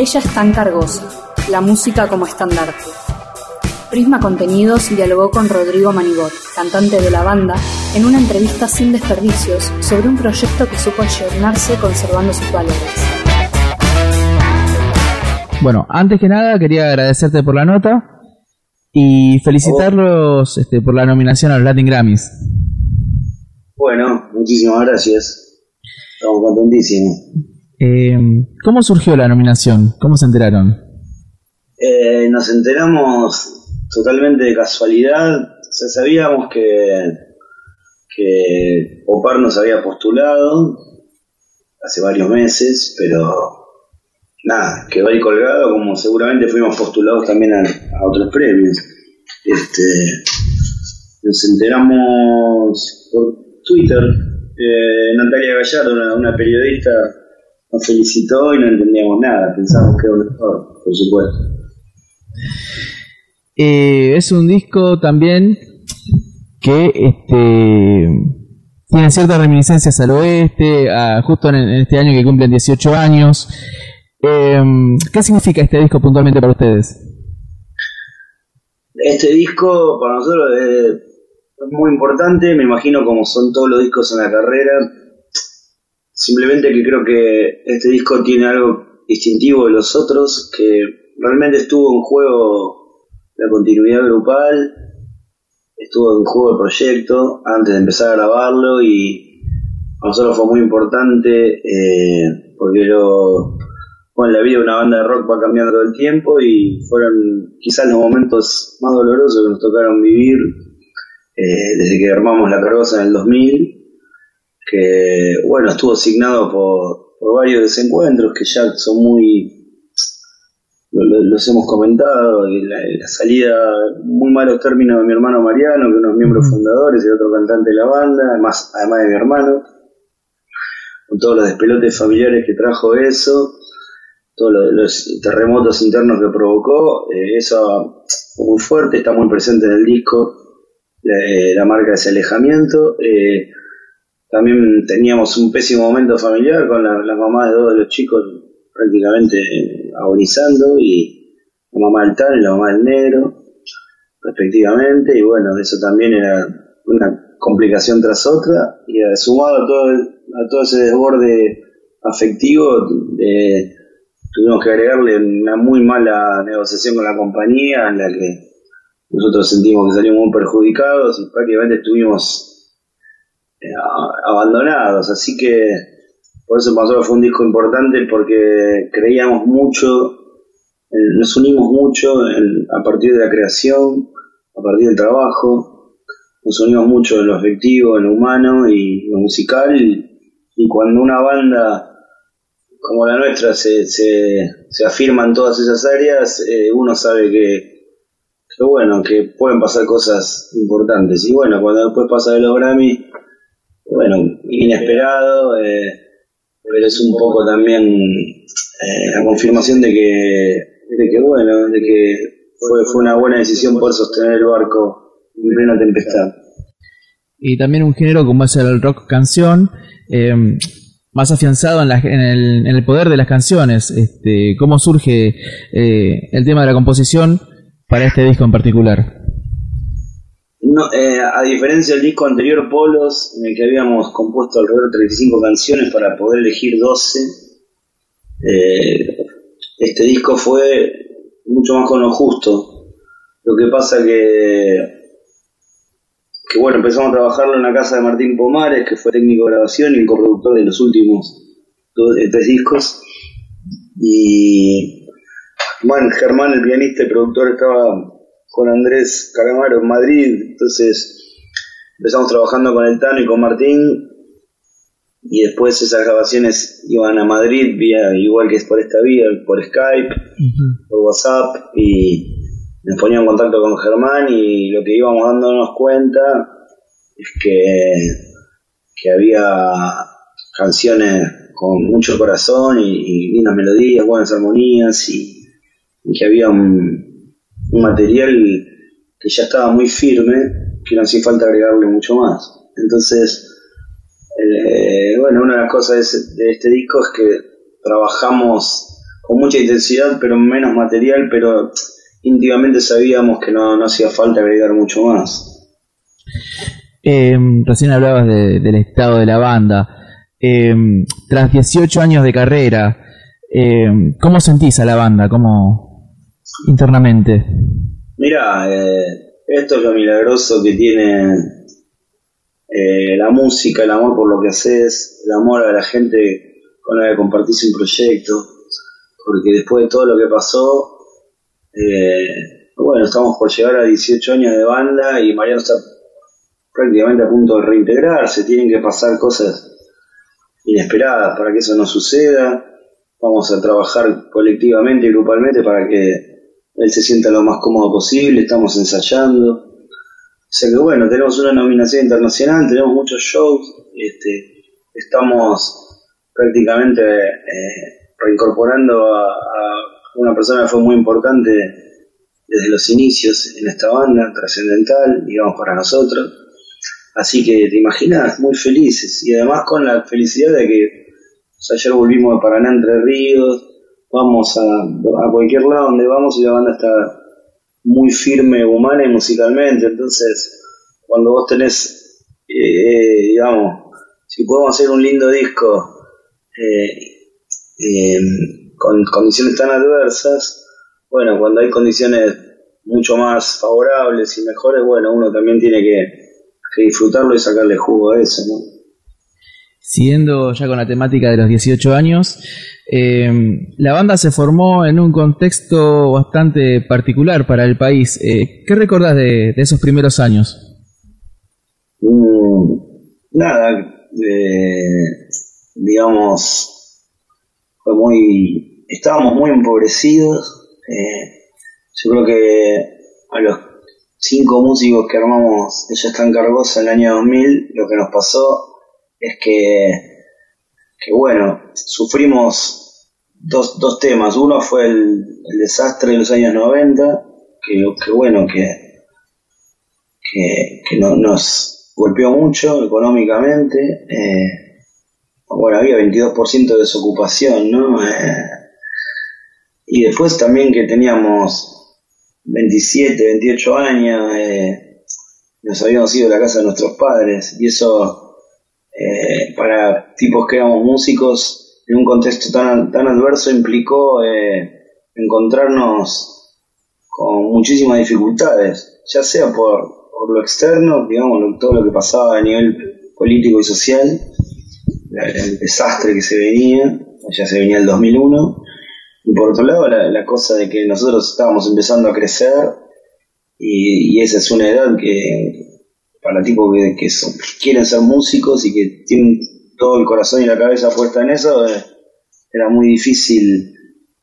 Ella es tan cargosa, la música como estandarte. Prisma Contenidos dialogó con Rodrigo Manigot, cantante de la banda, en una entrevista sin desperdicios sobre un proyecto que supo ayornarse conservando sus valores. Bueno, antes que nada quería agradecerte por la nota y felicitarlos este, por la nominación a los Latin Grammys. Bueno, muchísimas gracias. Estamos contentísimos. Eh, ¿Cómo surgió la nominación? ¿Cómo se enteraron? Eh, nos enteramos totalmente de casualidad. O sabíamos que, que Opar nos había postulado hace varios meses, pero nada, quedó ahí colgado, como seguramente fuimos postulados también a, otros premios. Este, nos enteramos por Twitter. Eh, Natalia Gallardo, una, periodista, nos felicitó y no entendíamos nada. Pensamos que era un mejor, por supuesto. Eh, es un disco también que este, tiene ciertas reminiscencias al oeste, justo en, este año que cumplen 18 años. Em, ¿Qué significa este disco puntualmente para ustedes? Este disco para nosotros es, muy importante, me imagino como son todos los discos en la carrera. Simplemente que creo que este disco tiene algo distintivo de los otros, que realmente estuvo en juego la continuidad grupal, estuvo en juego el proyecto antes de empezar a grabarlo y para nosotros fue muy importante eh, porque bueno, la vida de una banda de rock va cambiando todo el tiempo y fueron quizás los momentos más dolorosos que nos tocaron vivir eh, desde que armamos La Cargosa en el 2000, que bueno, estuvo asignado por, por varios desencuentros que ya son muy los hemos comentado, la, salida, muy malos términos de mi hermano Mariano, que uno es miembro fundadores y otro cantante de la banda, además, además de mi hermano, con todos los despelotes familiares que trajo eso, todos los, terremotos internos que provocó, eh, eso fue muy fuerte, está muy presente en el disco, la, marca de ese alejamiento. Eh, también teníamos un pésimo momento familiar con las mamás de dos de los chicos prácticamente agonizando y la mamá del tal y la mamá del negro, respectivamente, y bueno, eso también era una complicación tras otra, y sumado a todo, a todo ese desborde afectivo, tuvimos que agregarle una muy mala negociación con la compañía en la que nosotros sentimos que salimos muy perjudicados y prácticamente estuvimos eh, abandonados, así que por eso pasó fue un disco importante porque creíamos mucho, nos unimos mucho a partir de la creación, a partir del trabajo, nos unimos mucho en lo afectivo, en lo humano y lo musical. Y, cuando una banda como la nuestra se, se, afirma en todas esas áreas, eh, uno sabe que, bueno, que pueden pasar cosas importantes. Y bueno, cuando después pasa de los Grammy, bueno, inesperado. Eh, pero es un poco también eh, la confirmación de que, de que bueno, de que fue, fue una buena decisión poder sostener el barco en plena tempestad. Y también un género como es el rock canción, eh, más afianzado en, en, el, en, el, poder de las canciones. Este, ¿Cómo surge eh, el tema de la composición para este disco en particular? Eh, a diferencia del disco anterior, Polos, en el que habíamos compuesto alrededor de 35 canciones para poder elegir 12, eh, este disco fue mucho más con lo justo. Lo que pasa que, que bueno, empezamos a trabajarlo en la casa de Martín Pomares, que fue técnico de grabación y coproductor de los últimos tres discos. Y bueno, Germán, el pianista y productor, estaba con Andrés Caramaro en Madrid, entonces empezamos trabajando con el Tano y con Martín. Y después esas grabaciones iban a Madrid vía igual que es por esta vía, por Skype, por WhatsApp y me ponía en contacto con Germán y lo que íbamos dándonos cuenta es que, que había canciones con mucho corazón y, lindas melodías, buenas armonías y que había un, un material que ya estaba muy firme, que no hacía falta agregarle mucho más. Entonces, eh, bueno, una de las cosas de, este disco es que trabajamos con mucha intensidad, pero menos material, pero íntimamente sabíamos que no, no hacía falta agregar mucho más. Eh, recién hablabas del estado de la banda. Eh, tras 18 años de carrera, eh, ¿cómo sentís a la banda? ¿Cómo internamente? Mira, esto es lo milagroso que tiene la música, el amor por lo que haces, el amor a la gente con la que compartís un proyecto, porque después de todo lo que pasó, bueno, estamos por llegar a 18 años de banda y Mariano está prácticamente a punto de reintegrarse, tienen que pasar cosas inesperadas para que eso no suceda. Vamos a trabajar colectivamente y grupalmente para que él se sienta lo más cómodo posible, estamos ensayando. O sea que bueno, tenemos una nominación internacional, tenemos muchos shows, este, estamos prácticamente eh, reincorporando a, a, una persona que fue muy importante desde los inicios en esta banda, trascendental, digamos, para nosotros. Así que te imaginas, muy felices. Y además con la felicidad de que ayer volvimos de Paraná Entre Ríos, vamos a, a cualquier lado donde vamos y la banda está muy firme humana y musicalmente. Entonces, cuando vos tenés, eh, digamos, si podemos hacer un lindo disco eh, em, con condiciones tan adversas, bueno, cuando hay condiciones mucho más favorables y mejores, bueno, uno también tiene que que disfrutarlo y sacarle jugo a eso, ¿no? Siguiendo ya con la temática de los 18 años, eh, la banda se formó en un contexto bastante particular para el país. Eh, ¿Qué recordás de, esos primeros años? Mm, nada, digamos, fue muy, estábamos muy empobrecidos. Eh, yo creo que a los cinco músicos que armamos Ella está en Cargosa en el año 2000, lo que nos pasó es que, que bueno, sufrimos dos, dos temas. Uno fue el, desastre de los años 90, que, que bueno, que, que, nos golpeó mucho económicamente. Eh, bueno, había 22% de desocupación, ¿no? Eh, y después también que teníamos 27, 28 años, eh, nos habíamos ido a la casa de nuestros padres y eso eh, para tipos que éramos músicos en un contexto tan, tan adverso implicó eh, encontrarnos con muchísimas dificultades, ya sea por, lo externo, digamos, todo lo que pasaba a nivel político y social, el desastre que se venía, ya se venía el 2001, y por otro lado, la, cosa de que nosotros estábamos empezando a crecer y, esa es una edad que para tipos que, que, quieren ser músicos y que tienen todo el corazón y la cabeza puesta en eso, eh, era muy difícil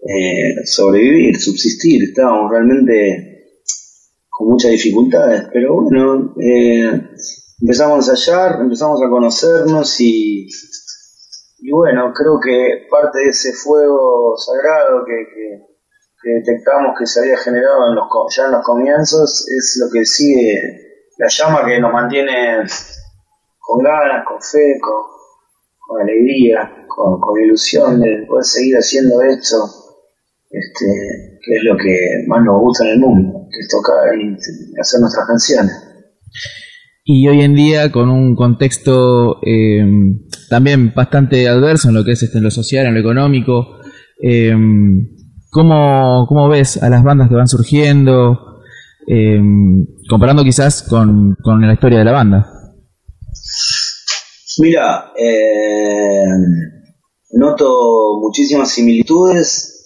eh, sobrevivir, subsistir. Estábamos realmente con muchas dificultades, pero bueno, eh, empezamos a ensayar, empezamos a conocernos y y bueno, creo que parte de ese fuego sagrado que, detectamos que se había generado en los, ya en los comienzos es lo que sigue, la llama que nos mantiene con ganas, con fe, con, alegría, con, ilusión de poder seguir haciendo esto, este, que es lo que más nos gusta en el mundo, que es tocar y hacer nuestras canciones y hoy en día con un contexto eh, también bastante adverso en lo que es este, en lo social, en lo económico. Eh, ¿cómo, ves a las bandas que van surgiendo? Eh, comparando quizás con, con, la historia de la banda. Mira, noto muchísimas similitudes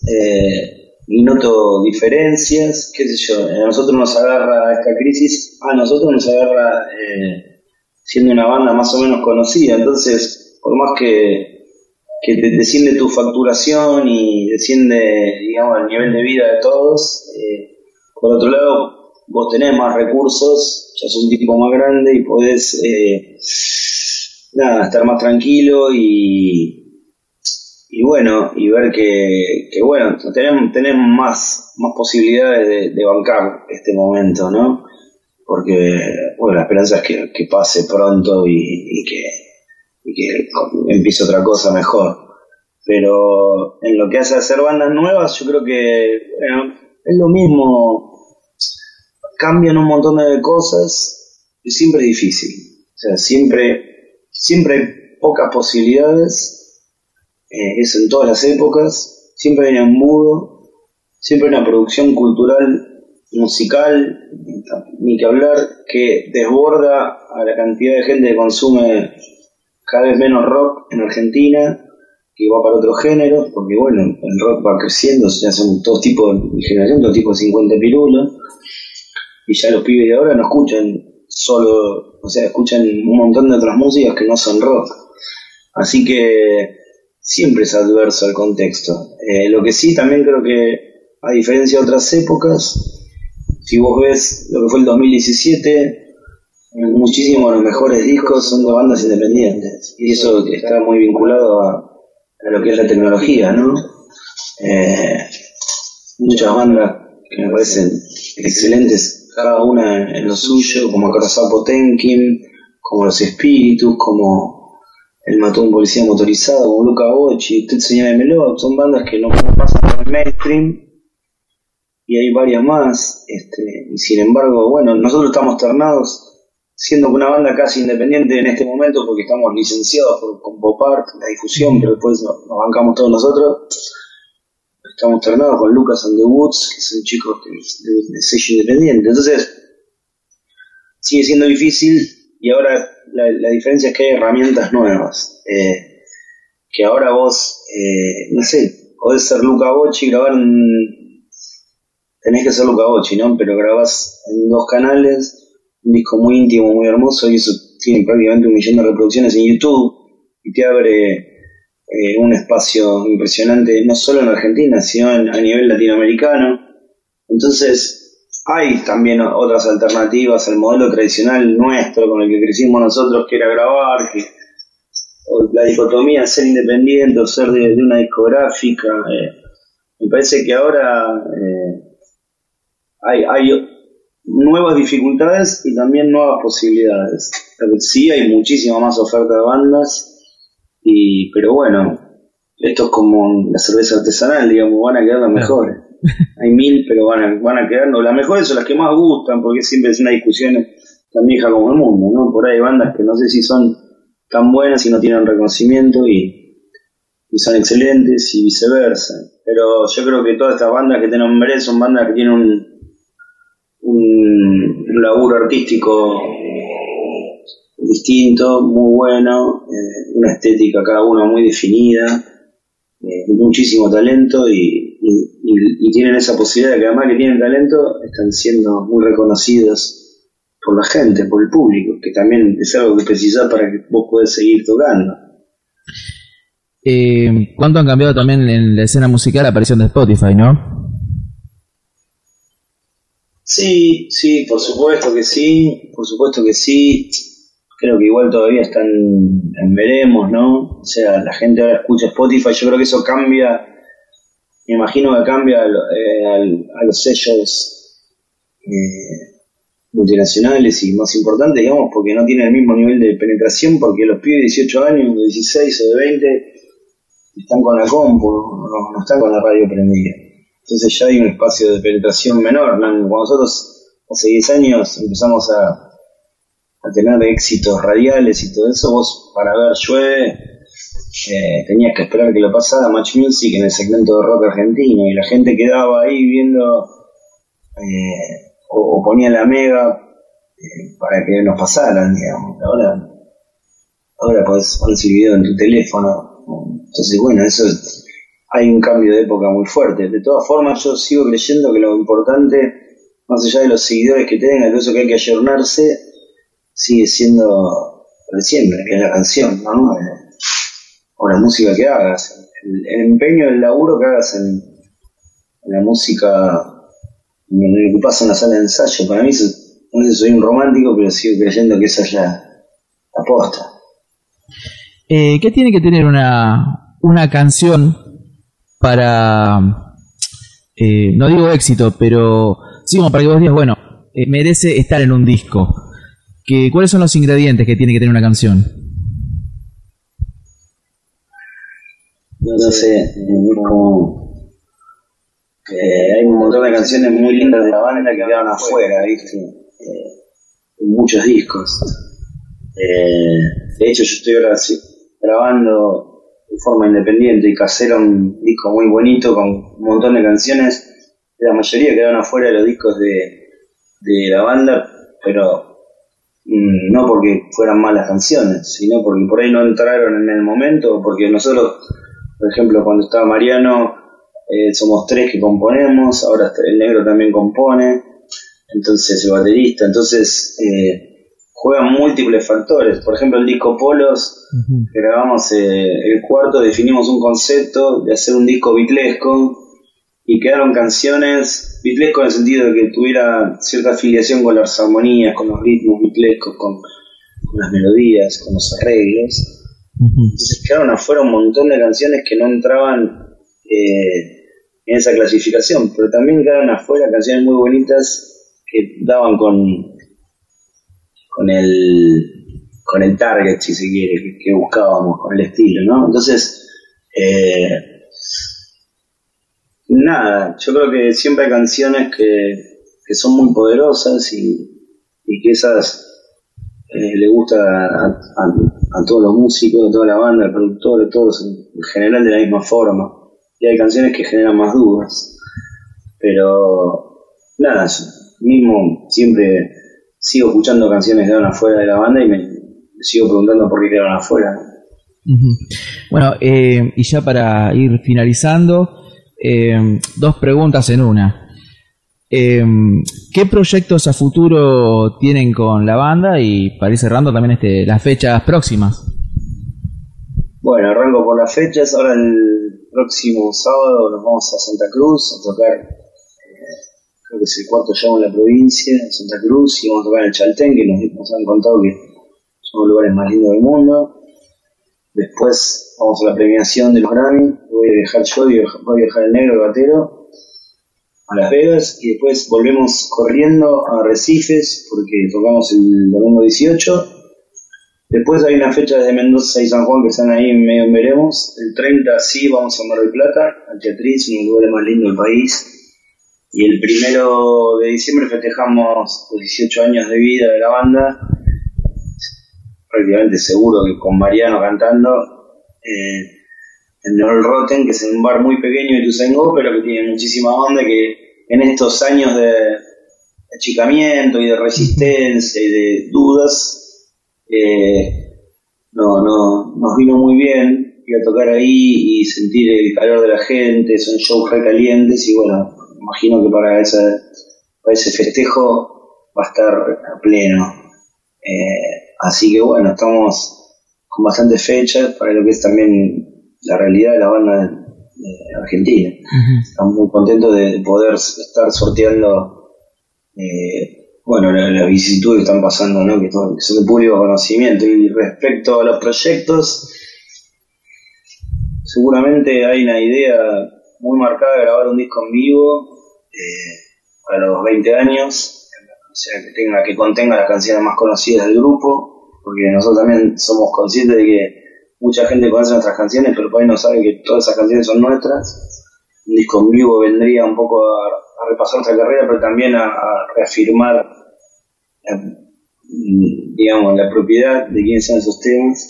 y noto diferencias, qué sé yo, a nosotros nos agarra esta crisis, a nosotros nos agarra eh, siendo una banda más o menos conocida, entonces por más que, que desciende tu facturación y desciende, digamos, el nivel de vida de todos, eh, por otro lado vos tenés más recursos, ya sos un tipo más grande y podés eh, nada, estar más tranquilo y, y bueno, y ver que, que bueno, tenemos, tenemos más, más posibilidades de, bancar este momento, ¿no? Porque, bueno, la esperanza es que, pase pronto y, que, y que empiece otra cosa mejor. Pero en lo que hace a hacer bandas nuevas, yo creo que es lo mismo. Cambian un montón de cosas y siempre es difícil. O sea, siempre, siempre hay pocas posibilidades. Eh, eso en todas las épocas. Siempre hay un mudo. Siempre hay una producción cultural musical, ni que hablar, que desborda a la cantidad de gente que consume cada vez menos rock en Argentina, que va para otros géneros, porque bueno, el rock va creciendo, ya son todos tipos de generación, todo tipo de 50 pirulos, y ya los pibes de ahora no escuchan solo, o sea, escuchan un montón de otras músicas que no son rock. Así que siempre es adverso el contexto. Eh, lo que sí también creo que, a diferencia de otras épocas, si vos ves lo que fue el 2017, muchísimos de los mejores discos son de bandas independientes. Y eso está muy vinculado a, lo que es la tecnología, ¿no? Eh, muchas bandas que me parecen excelentes, cada una en lo suyo, como Corazón Potenkin, como Los Espíritus, como El Mató un Policía Motorizado, como Luca Bocci, Usted Señora de Melot, son bandas que no pasan por el mainstream y hay varias más. Este, y sin embargo, bueno, nosotros estamos ternados, siendo una banda casi independiente en este momento, porque estamos licenciados por, con Popart, la difusión, pero después nos, bancamos todos nosotros. Estamos ternados con Lucas and the Woods, que es un chico de, sello independiente. Entonces, sigue siendo difícil y ahora la, diferencia es que hay herramientas nuevas. Eh, que ahora vos, eh, no sé, podés ser Luca Bocci y grabar un tenés que hacer Luca Bocci, ¿no? Pero grabás en dos canales, un disco muy íntimo, muy hermoso, y eso tiene prácticamente un millón de reproducciones en YouTube, y te abre eh, un espacio impresionante, no solo en Argentina, sino a nivel latinoamericano. Entonces, hay también otras alternativas al modelo tradicional nuestro con el que crecimos nosotros, que era grabar, que la dicotomía ser independiente o ser de, una discográfica. Eh, me parece que ahora eh, hay, hay nuevas dificultades y también nuevas posibilidades. Sí hay muchísima más oferta de bandas, y, pero bueno, esto es como la cerveza artesanal, digamos, van a quedar las mejores. Hay mil, pero van a, van a quedar, las mejores son las que más gustan, porque siempre es una discusión tan vieja como el mundo, ¿no? Por ahí hay bandas que no sé si son tan buenas y no tienen reconocimiento y, y son excelentes y viceversa. Pero yo creo que todas estas bandas que te nombré son bandas que tienen un, un laburo artístico distinto, muy bueno, eh, una estética cada uno muy definida, eh, muchísimo talento y, tienen esa posibilidad de que además que tienen talento están siendo muy reconocidos por la gente, por el público, que también es algo que precisas para que vos puedas seguir tocando. Eh, ¿Cuánto han cambiado también en la escena musical la aparición de Spotify, no? Sí, sí, por supuesto que sí, por supuesto que sí. Creo que igual todavía están en veremos, ¿no? O sea, la gente ahora escucha Spotify, yo creo que eso cambia, me imagino que cambia eh, a los sellos eh, multinacionales y más importantes, digamos, porque no tienen el mismo nivel de penetración, porque los pibes de 18 años, de 16 o de 20 están con la compu, no están con la radio prendida. Entonces ya hay un espacio de penetración menor. Cuando nosotros hace 10 años empezamos a, tener éxitos radiales y todo eso, vos para ver Llueve eh, tenías que esperar que lo pasara Match Music en el segmento de rock argentino y la gente quedaba ahí viendo eh, o, ponía la mega eh, para que nos pasaran, digamos. Ahora, ahora podés poner el video en tu teléfono. Entonces, bueno, eso es hay un cambio de época muy fuerte. De todas formas, yo sigo creyendo que lo importante, más allá de los seguidores que tenga, de eso que hay que ayornarse, sigue siendo de siempre, que es la canción, ¿no? O la música que hagas, el, empeño, el laburo que hagas en, la música, en el que pasa en la sala de ensayo. Para mí, no sé, soy un romántico, pero sigo creyendo que esa es la, posta. Eh, ¿Qué tiene que tener una, una canción para, eh, no digo éxito, pero sí como para que vos digas, bueno, eh, merece estar en un disco. ¿Cuáles son los ingredientes que tiene que tener una canción? No, sé, hay un montón de canciones muy lindas de la banda que quedaron afuera, ¿viste? Eh, muchos discos. Eh, de hecho, yo estoy ahora grabando de forma independiente y casera un disco muy bonito con un montón de canciones. La mayoría quedaron afuera de los discos de, de la banda, pero no porque fueran malas canciones, sino porque por ahí no entraron en el momento, porque nosotros, por ejemplo, cuando estaba Mariano, eh, somos tres que componemos, ahora el negro también compone, entonces el baterista, entonces eh, juegan múltiples factores. Por ejemplo, el disco Polos, grabamos eh, el cuarto, definimos un concepto de hacer un disco bitlesco y quedaron canciones bitlesco en el sentido de que tuviera cierta afiliación con las armonías, con los ritmos bitlescos, con, las melodías, con los arreglos. Entonces quedaron afuera un montón de canciones que no entraban eh, en esa clasificación, pero también quedaron afuera canciones muy bonitas que daban con, con el con el target, si se quiere, que, buscábamos, con el estilo, ¿no? Entonces, eh, nada, yo creo que siempre hay canciones que, son muy poderosas y, que esas eh, le gusta a, todos los músicos, a toda la banda, al productor, a todos en general de la misma forma. Y hay canciones que generan más dudas. Pero nada, mismo siempre sigo escuchando canciones que van afuera de la banda y me, sigo preguntando por qué quedaron afuera. Bueno, eh, y ya para ir finalizando, eh, dos preguntas en una. Eh, ¿Qué proyectos a futuro tienen con la banda y para ir cerrando también este, las fechas próximas? Bueno, arranco por las fechas. Ahora el próximo sábado nos vamos a Santa Cruz a tocar, eh, creo que es el cuarto show en la provincia, Santa Cruz, y vamos a tocar en el Chaltén, que nos, nos han contado que son los lugares más lindos del mundo. Después vamos a la premiación de los Grammy, voy a viajar yo voy a viajar el negro, el batero, a Las Vegas y después volvemos corriendo a Recifes porque tocamos el domingo 18. Después hay una fecha de Mendoza y San Juan que están ahí medio veremos. El 30 sí vamos a Mar del Plata, al Teatriz, uno de los lugares más lindos del país. Y el primero de diciembre festejamos los 18 años de vida de la banda prácticamente seguro que con Mariano cantando eh, en el Rotten, que es un bar muy pequeño de Tusengo, pero que tiene muchísima onda, que en estos años de achicamiento y de resistencia y de dudas, eh, no, no, nos vino muy bien ir a tocar ahí y sentir el calor de la gente, son shows recalientes y bueno, imagino que para, ese, para ese festejo va a estar a pleno. Eh, Así que bueno, estamos con bastantes fechas para lo que es también la realidad de la banda de Argentina. Estamos muy contentos de poder estar sorteando eh, bueno, las vicisitudes que están pasando, ¿no? que, son de público conocimiento. Y respecto a los proyectos, seguramente hay una idea muy marcada de grabar un disco en vivo eh, para los 20 años o sea, que tenga, que contenga las canciones más conocidas del grupo, porque nosotros también somos conscientes de que mucha gente conoce nuestras canciones, pero por ahí no sabe que todas esas canciones son nuestras. Un disco en vivo vendría un poco a, repasar nuestra carrera, pero también a, reafirmar, digamos, la propiedad de quiénes son esos temas,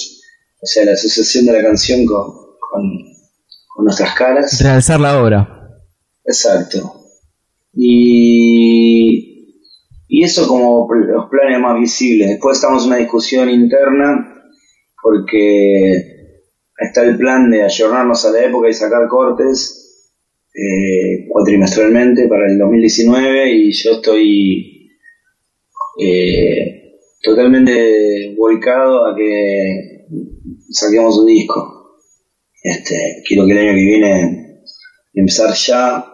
o sea, la asociación de la canción con, con nuestras caras. Realzar la obra. Exacto. Y y eso como los planes más visibles. Después estamos en una discusión interna porque está el plan de ayornarnos a la época y sacar cortes eh, cuatrimestralmente para el 2019 y yo estoy eh, totalmente volcado a que saquemos un disco. Este, quiero que el año que viene empezar ya.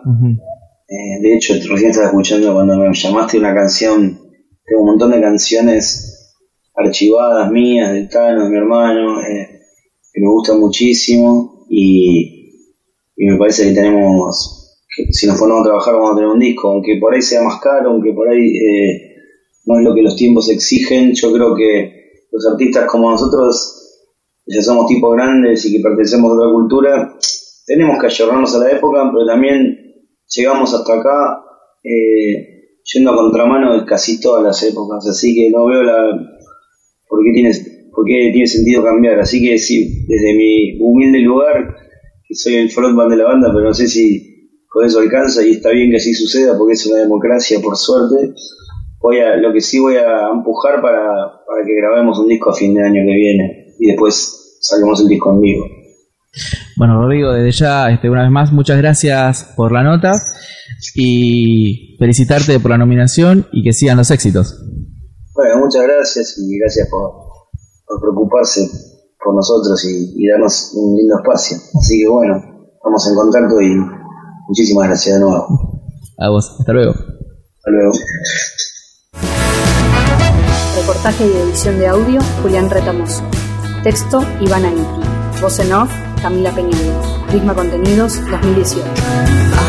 Eh, de hecho, recién estaba escuchando cuando me llamaste una canción, tengo un montón de canciones archivadas mías, del Tano, de mi hermano, eh, que me gustan muchísimo y, me parece que tenemos, que si nos ponemos a trabajar vamos a tener un disco, aunque por ahí sea más caro, aunque por ahí eh, no es lo que los tiempos exigen, yo creo que los artistas como nosotros ya somos tipos grandes y que pertenecemos a otra cultura, tenemos que ayornarnos a la época, pero también llegamos hasta acá eh, yendo a contramano de casi todas las épocas, así que no veo la por qué tiene, por qué tiene sentido cambiar. Así que sí, desde mi humilde lugar, que soy el frontman de la banda, pero no sé si con eso alcanza y está bien que así suceda porque es una democracia, por suerte. Voy a, lo que sí voy a empujar para, para que grabemos un disco a fin de año que viene y después saquemos el disco en vivo. Bueno, Rodrigo, desde ya, este, una vez más, muchas gracias por la nota y felicitarte por la nominación y que sigan los éxitos. Bueno, muchas gracias y gracias por, preocuparse por nosotros y, darnos un lindo espacio. Así que bueno, estamos en contacto y muchísimas gracias de nuevo. A vos, hasta luego. Hasta luego. Reportaje y edición de audio, Julián Retamoso. Texto, Iván Aniti. Voz en off, Camila Peñalba. Prisma Contenidos 2018.